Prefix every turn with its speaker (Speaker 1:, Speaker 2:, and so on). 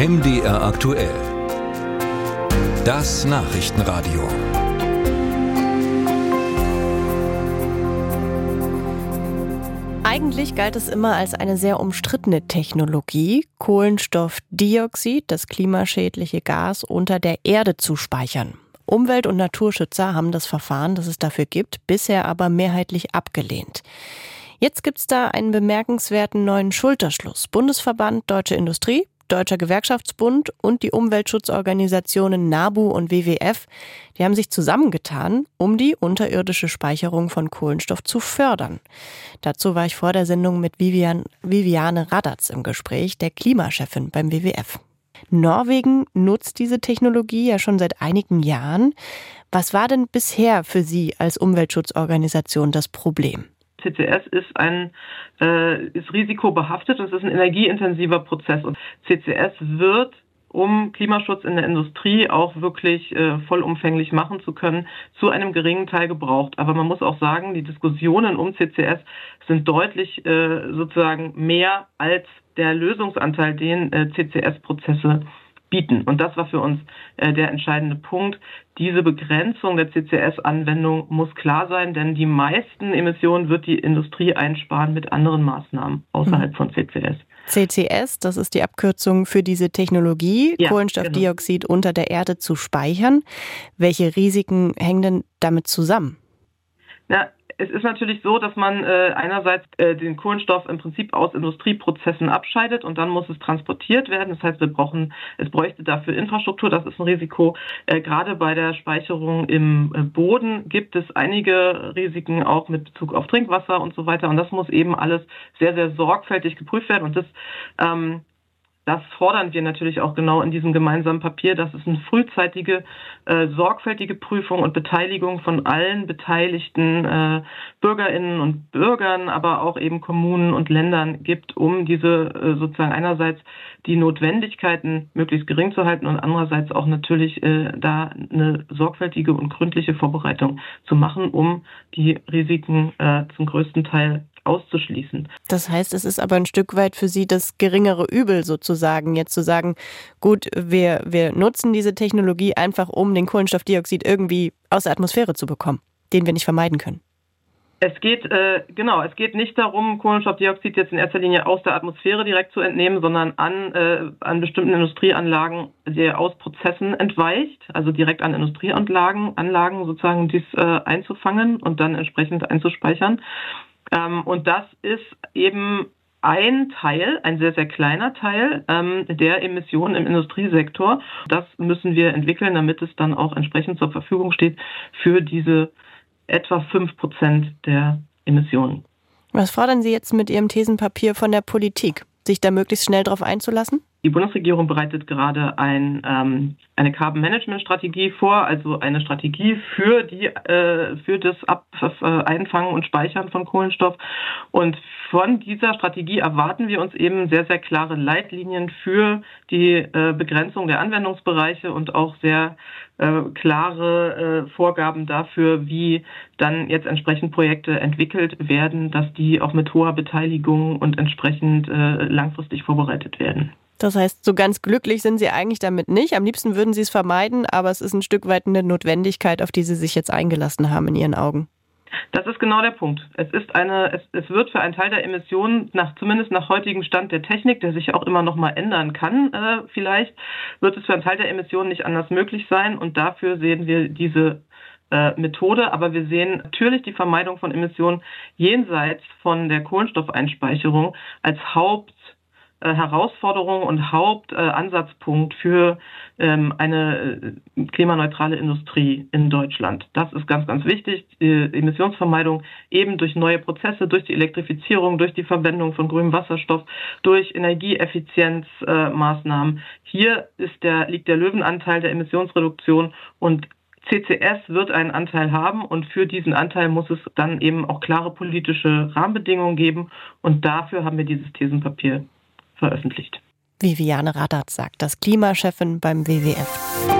Speaker 1: MDR aktuell. Das Nachrichtenradio.
Speaker 2: Eigentlich galt es immer als eine sehr umstrittene Technologie, Kohlenstoffdioxid, das klimaschädliche Gas, unter der Erde zu speichern. Umwelt- und Naturschützer haben das Verfahren, das es dafür gibt, bisher aber mehrheitlich abgelehnt. Jetzt gibt's da einen bemerkenswerten neuen Schulterschluss. Bundesverband Deutsche Industrie, Deutscher Gewerkschaftsbund und die Umweltschutzorganisationen NABU und WWF, die haben sich zusammengetan, um die unterirdische Speicherung von Kohlenstoff zu fördern. Dazu war ich vor der Sendung mit Vivian, Viviane Radatz im Gespräch, der Klimachefin beim WWF. Norwegen nutzt diese Technologie ja schon seit einigen Jahren. Was war denn bisher für Sie als Umweltschutzorganisation das Problem?
Speaker 3: CCS ist ein äh, ist risikobehaftet und es ist ein energieintensiver Prozess und CCS wird um Klimaschutz in der Industrie auch wirklich äh, vollumfänglich machen zu können, zu einem geringen Teil gebraucht. Aber man muss auch sagen, die Diskussionen um CCS sind deutlich äh, sozusagen mehr als der Lösungsanteil, den äh, CCS-Prozesse bieten. Und das war für uns äh, der entscheidende Punkt. Diese Begrenzung der CCS-Anwendung muss klar sein, denn die meisten Emissionen wird die Industrie einsparen mit anderen Maßnahmen außerhalb mhm. von CCS.
Speaker 2: CCS, das ist die Abkürzung für diese Technologie, ja, Kohlenstoffdioxid genau. unter der Erde zu speichern. Welche Risiken hängen denn damit zusammen?
Speaker 3: Na, es ist natürlich so, dass man äh, einerseits äh, den Kohlenstoff im Prinzip aus Industrieprozessen abscheidet und dann muss es transportiert werden. Das heißt, wir brauchen, es bräuchte dafür Infrastruktur. Das ist ein Risiko. Äh, gerade bei der Speicherung im äh, Boden gibt es einige Risiken auch mit Bezug auf Trinkwasser und so weiter. Und das muss eben alles sehr, sehr sorgfältig geprüft werden. Und das ähm, das fordern wir natürlich auch genau in diesem gemeinsamen Papier, dass es eine frühzeitige, äh, sorgfältige Prüfung und Beteiligung von allen beteiligten äh, Bürgerinnen und Bürgern, aber auch eben Kommunen und Ländern gibt, um diese äh, sozusagen einerseits die Notwendigkeiten möglichst gering zu halten und andererseits auch natürlich äh, da eine sorgfältige und gründliche Vorbereitung zu machen, um die Risiken äh, zum größten Teil auszuschließen.
Speaker 2: Das heißt, es ist aber ein Stück weit für Sie das geringere Übel sozusagen, jetzt zu sagen, gut, wir, wir nutzen diese Technologie einfach, um den Kohlenstoffdioxid irgendwie aus der Atmosphäre zu bekommen, den wir nicht vermeiden können.
Speaker 3: Es geht, äh, genau, es geht nicht darum, Kohlenstoffdioxid jetzt in erster Linie aus der Atmosphäre direkt zu entnehmen, sondern an, äh, an bestimmten Industrieanlagen, die aus Prozessen entweicht, also direkt an Industrieanlagen, Anlagen sozusagen dies äh, einzufangen und dann entsprechend einzuspeichern. Ähm, und das ist eben ein Teil, ein sehr, sehr kleiner Teil ähm, der Emissionen im Industriesektor. Das müssen wir entwickeln, damit es dann auch entsprechend zur Verfügung steht für diese etwa fünf Prozent der Emissionen.
Speaker 2: Was fordern Sie jetzt mit Ihrem Thesenpapier von der Politik? Sich da möglichst schnell darauf einzulassen?
Speaker 3: Die Bundesregierung bereitet gerade ein, ähm, eine Carbon Management Strategie vor, also eine Strategie für die äh, für das Ab äh, Einfangen und Speichern von Kohlenstoff. Und von dieser Strategie erwarten wir uns eben sehr sehr klare Leitlinien für die äh, Begrenzung der Anwendungsbereiche und auch sehr äh, klare äh, Vorgaben dafür, wie dann jetzt entsprechend Projekte entwickelt werden, dass die auch mit hoher Beteiligung und entsprechend äh, langfristig vorbereitet werden.
Speaker 2: Das heißt, so ganz glücklich sind Sie eigentlich damit nicht. Am liebsten würden Sie es vermeiden, aber es ist ein Stück weit eine Notwendigkeit, auf die Sie sich jetzt eingelassen haben in Ihren Augen.
Speaker 3: Das ist genau der Punkt. Es ist eine, es, es wird für einen Teil der Emissionen, nach, zumindest nach heutigem Stand der Technik, der sich auch immer noch mal ändern kann, äh, vielleicht, wird es für einen Teil der Emissionen nicht anders möglich sein. Und dafür sehen wir diese äh, Methode, aber wir sehen natürlich die Vermeidung von Emissionen jenseits von der Kohlenstoffeinspeicherung als Haupt Herausforderung und Hauptansatzpunkt für ähm, eine äh, klimaneutrale Industrie in Deutschland. Das ist ganz, ganz wichtig. Die Emissionsvermeidung eben durch neue Prozesse, durch die Elektrifizierung, durch die Verwendung von grünem Wasserstoff, durch Energieeffizienzmaßnahmen. Hier ist der, liegt der Löwenanteil der Emissionsreduktion und CCS wird einen Anteil haben und für diesen Anteil muss es dann eben auch klare politische Rahmenbedingungen geben und dafür haben wir dieses Thesenpapier veröffentlicht.
Speaker 2: Viviane Radat sagt das Klimachefin beim WWF.